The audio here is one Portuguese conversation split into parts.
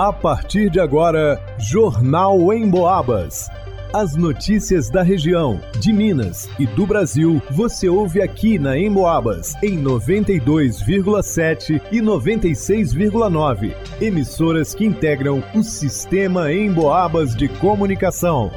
A partir de agora, Jornal em Boabas. As notícias da região, de Minas e do Brasil, você ouve aqui na Emboabas, em 92,7 e 96,9. Emissoras que integram o sistema Emboabas de comunicação.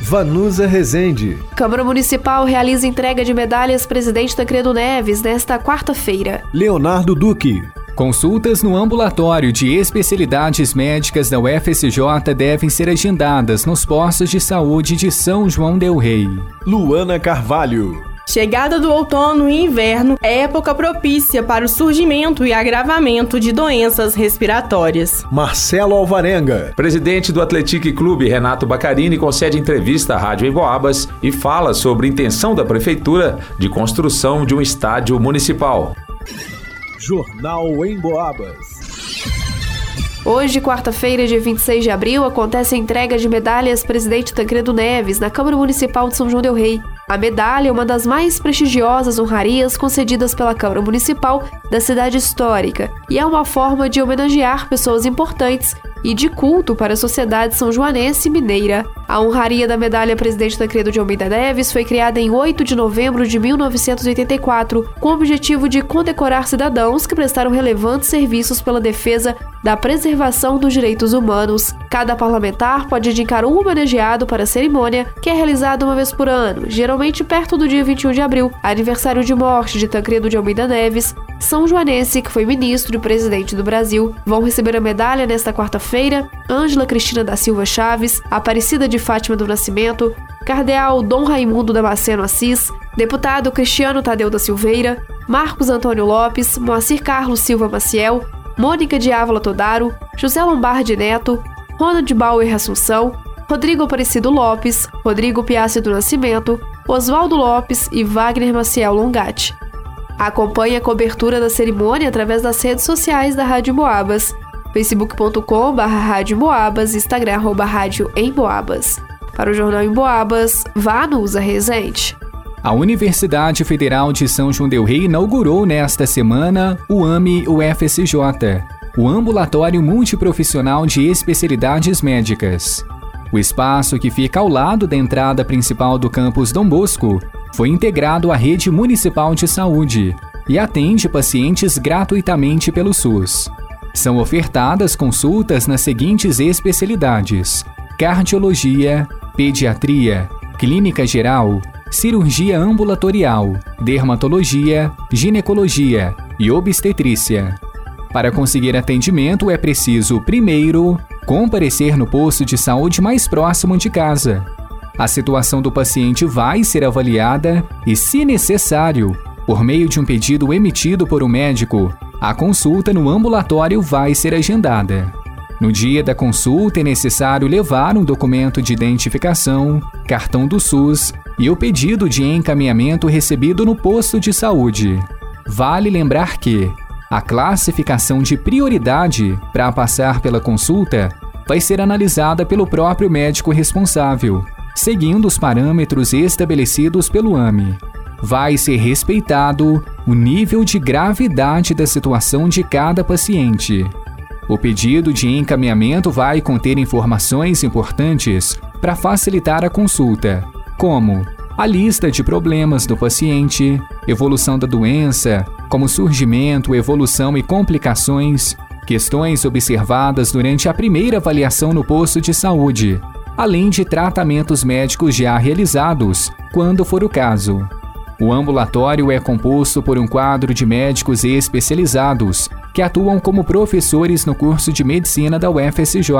Vanusa Rezende. Câmara Municipal realiza entrega de medalhas presidente Tancredo Neves nesta quarta-feira. Leonardo Duque. Consultas no ambulatório de especialidades médicas da UFSJ devem ser agendadas nos postos de saúde de São João Del Rei. Luana Carvalho. Chegada do outono e inverno é época propícia para o surgimento e agravamento de doenças respiratórias. Marcelo Alvarenga. Presidente do Atletique Clube, Renato Bacarini, concede entrevista à Rádio Emboabas e fala sobre a intenção da Prefeitura de construção de um estádio municipal. Jornal em Boabas. Hoje, quarta-feira, dia 26 de abril, acontece a entrega de medalhas Presidente Tancredo Neves na Câmara Municipal de São João del Rei. A medalha é uma das mais prestigiosas honrarias concedidas pela Câmara Municipal da cidade histórica e é uma forma de homenagear pessoas importantes e de culto para a sociedade são joanense mineira. A honraria da medalha Presidente Tancredo de Almeida Neves foi criada em 8 de novembro de 1984, com o objetivo de condecorar cidadãos que prestaram relevantes serviços pela defesa da preservação dos direitos humanos. Cada parlamentar pode indicar um homenageado para a cerimônia, que é realizada uma vez por ano, geralmente perto do dia 21 de abril, aniversário de morte de Tancredo de Almeida Neves, São Joanense, que foi ministro e presidente do Brasil. Vão receber a medalha nesta quarta-feira Ângela Cristina da Silva Chaves, Aparecida de Fátima do Nascimento, Cardeal Dom Raimundo Damasceno Assis, deputado Cristiano Tadeu da Silveira, Marcos Antônio Lopes, Moacir Carlos Silva Maciel, Mônica de Ávola Todaro, José Lombardi Neto, Ronald Bauer Assunção, Rodrigo Aparecido Lopes, Rodrigo Piassi do Nascimento, Oswaldo Lopes e Wagner Maciel Longatti. Acompanhe a cobertura da cerimônia através das redes sociais da Rádio Moabas, facebook.com.br Rádio Instagram Rádio em Moabas. Para o Jornal em Boabas, vá no Usa Resente. A Universidade Federal de São João del Rei inaugurou nesta semana o AME UFSJ, o Ambulatório Multiprofissional de Especialidades Médicas. O espaço, que fica ao lado da entrada principal do campus Dom Bosco, foi integrado à rede municipal de saúde e atende pacientes gratuitamente pelo SUS. São ofertadas consultas nas seguintes especialidades: cardiologia, pediatria, clínica geral, cirurgia ambulatorial, dermatologia, ginecologia e obstetrícia. Para conseguir atendimento é preciso, primeiro, comparecer no posto de saúde mais próximo de casa. A situação do paciente vai ser avaliada e, se necessário, por meio de um pedido emitido por um médico, a consulta no ambulatório vai ser agendada. No dia da consulta é necessário levar um documento de identificação, cartão do SUS e o pedido de encaminhamento recebido no posto de saúde. Vale lembrar que a classificação de prioridade para passar pela consulta vai ser analisada pelo próprio médico responsável, seguindo os parâmetros estabelecidos pelo AME. Vai ser respeitado o nível de gravidade da situação de cada paciente. O pedido de encaminhamento vai conter informações importantes para facilitar a consulta, como a lista de problemas do paciente, evolução da doença, como surgimento, evolução e complicações, questões observadas durante a primeira avaliação no posto de saúde, além de tratamentos médicos já realizados, quando for o caso. O ambulatório é composto por um quadro de médicos especializados que atuam como professores no curso de medicina da UFSJ,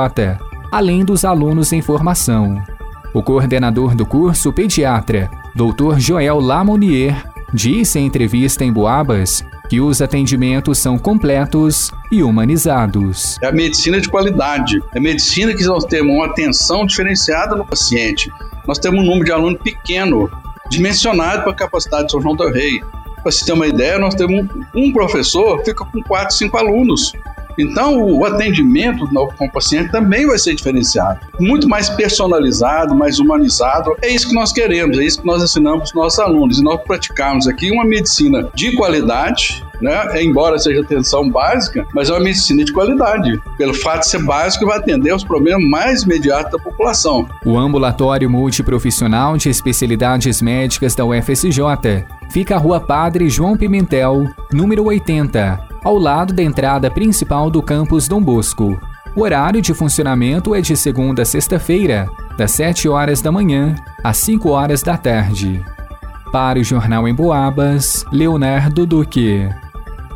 além dos alunos em formação. O coordenador do curso, pediatra, Dr. Joel Lamonier, disse em entrevista em Boabas que os atendimentos são completos e humanizados. É a medicina de qualidade, é a medicina que nós temos uma atenção diferenciada no paciente. Nós temos um número de alunos pequeno, dimensionado para a capacidade de São João del Rei. Para se ter uma ideia, nós temos um, professor fica com quatro, cinco alunos. Então, o atendimento com o paciente também vai ser diferenciado. Muito mais personalizado, mais humanizado. É isso que nós queremos, é isso que nós ensinamos para os nossos alunos. E nós praticamos aqui uma medicina de qualidade, né? Embora seja atenção básica, mas é uma medicina de qualidade. Pelo fato de ser básico, vai atender aos problemas mais imediatos da população. O ambulatório multiprofissional de especialidades médicas da UFSJ fica à Rua Padre João Pimentel, número 80, ao lado da entrada principal do campus Dom Bosco. O horário de funcionamento é de segunda a sexta-feira, das 7 horas da manhã às 5 horas da tarde. Para o Jornal em Boabas, Leonardo Duque.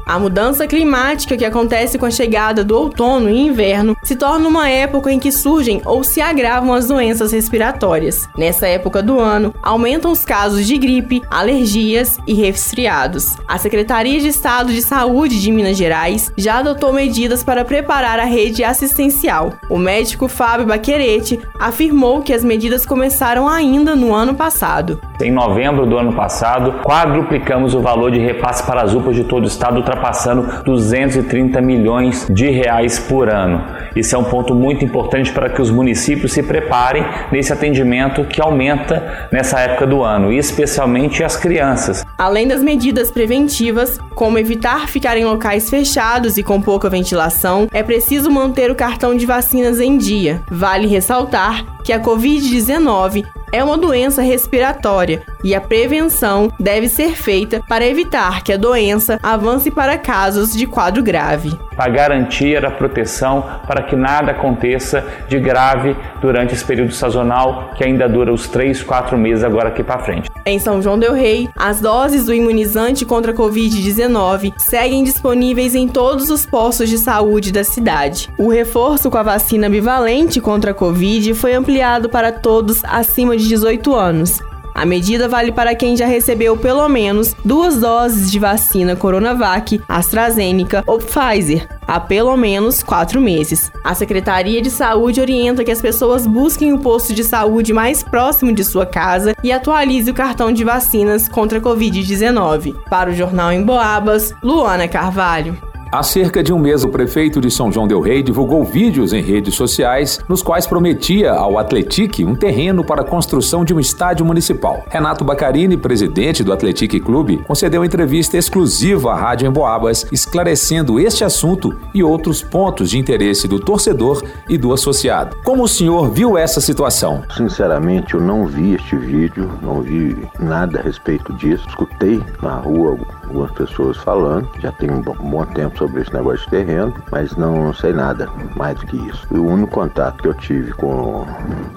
A mudança climática que acontece com a chegada do outono e inverno se torna uma época em que surgem ou se agravam as doenças respiratórias. Nessa época do ano, aumentam os casos de gripe, alergias e resfriados. A Secretaria de Estado de Saúde de Minas Gerais já adotou medidas para preparar a rede assistencial. O médico Fábio Baquerete afirmou que as medidas começaram ainda no ano passado. Em novembro do ano passado, quadruplicamos o valor de repasse para as UPAs de todo o estado, ultrapassando 230 milhões de reais por ano. Isso é um ponto muito importante para que os municípios se preparem nesse atendimento que aumenta nessa época do ano, especialmente as crianças. Além das medidas preventivas, como evitar ficar em locais fechados e com pouca ventilação, é preciso manter o cartão de vacinas em dia. Vale ressaltar que a Covid-19 é uma doença respiratória e a prevenção deve ser feita para evitar que a doença avance para casos de quadro grave. Para garantir a proteção para que nada aconteça de grave durante esse período sazonal que ainda dura os 3, 4 meses agora aqui para frente. Em São João del Rei, as doses do imunizante contra a Covid-19 seguem disponíveis em todos os postos de saúde da cidade. O reforço com a vacina bivalente contra a Covid foi ampliado para todos acima de 18 anos. A medida vale para quem já recebeu pelo menos duas doses de vacina Coronavac, AstraZeneca ou Pfizer há pelo menos quatro meses. A Secretaria de Saúde orienta que as pessoas busquem o posto de saúde mais próximo de sua casa e atualize o cartão de vacinas contra a Covid-19. Para o Jornal em Boabas, Luana Carvalho. Há cerca de um mês, o prefeito de São João Del Rei divulgou vídeos em redes sociais nos quais prometia ao Atletique um terreno para a construção de um estádio municipal. Renato Bacarini, presidente do Atletique Clube, concedeu entrevista exclusiva à Rádio Emboabas, esclarecendo este assunto e outros pontos de interesse do torcedor e do associado. Como o senhor viu essa situação? Sinceramente, eu não vi este vídeo, não vi nada a respeito disso. Escutei na rua algumas pessoas falando, já tem um bom tempo sobre esse negócio de terreno, mas não sei nada mais do que isso. O único contato que eu tive com o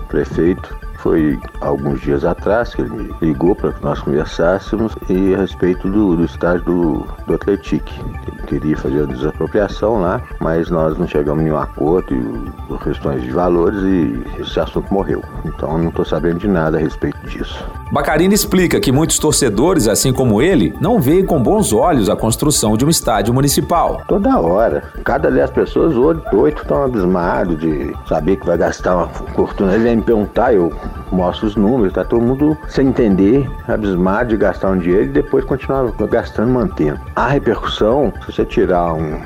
prefeito foi alguns dias atrás que ele me ligou para que nós conversássemos e a respeito do, do estágio do, do Atletique. Ele queria fazer a desapropriação lá, mas nós não chegamos a nenhum acordo e, por questões de valores e esse assunto morreu. Então não estou sabendo de nada a respeito disso. Bacarina explica que muitos torcedores, assim como ele, não veem com bons olhos a construção de um estádio municipal. Toda hora. Cada dez pessoas, oito estão abismados de saber que vai gastar uma fortuna. Ele vem me perguntar, eu mostro os números, tá todo mundo sem entender, abismado de gastar um dinheiro e depois continuar gastando, mantendo. A repercussão, se você tirar um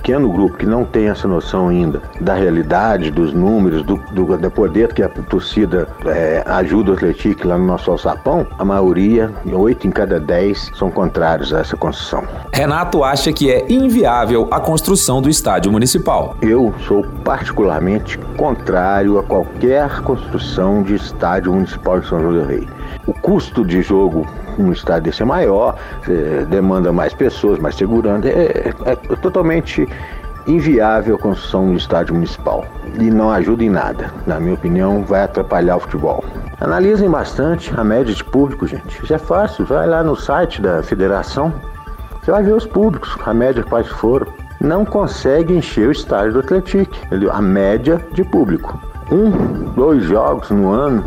pequeno grupo que não tem essa noção ainda da realidade, dos números, do, do, do poder que a torcida é, ajuda o Atlético lá no nosso alçapão, a maioria, oito em cada dez, são contrários a essa construção. Renato acha que é inviável a construção do estádio municipal. Eu sou particularmente contrário a qualquer construção de estádio municipal de São João do Rei. O custo de jogo um estádio desse é maior, é, demanda mais pessoas, mais segurança. É, é, é totalmente inviável a construção de um estádio municipal e não ajuda em nada. Na minha opinião, vai atrapalhar o futebol. Analisem bastante a média de público, gente. Isso é fácil, vai lá no site da federação, você vai ver os públicos, a média quais foram. Não consegue encher o estádio do Atlético, a média de público. Um, dois jogos no ano,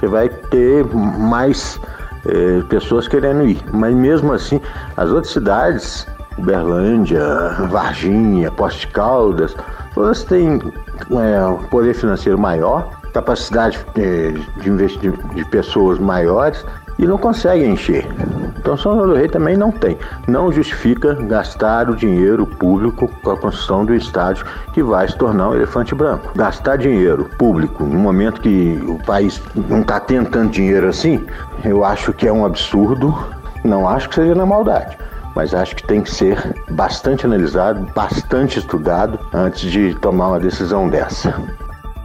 você vai ter mais é, pessoas querendo ir. Mas mesmo assim, as outras cidades, Uberlândia, Varginha, Poste Caldas, todas têm é, um poder financeiro maior, capacidade é, de investir de pessoas maiores e não conseguem encher. Então São João do Rei também não tem. Não justifica gastar o dinheiro público com a construção do estádio que vai se tornar um elefante branco. Gastar dinheiro público no momento que o país não está tendo tanto dinheiro assim, eu acho que é um absurdo. Não acho que seja na maldade mas acho que tem que ser bastante analisado, bastante estudado antes de tomar uma decisão dessa.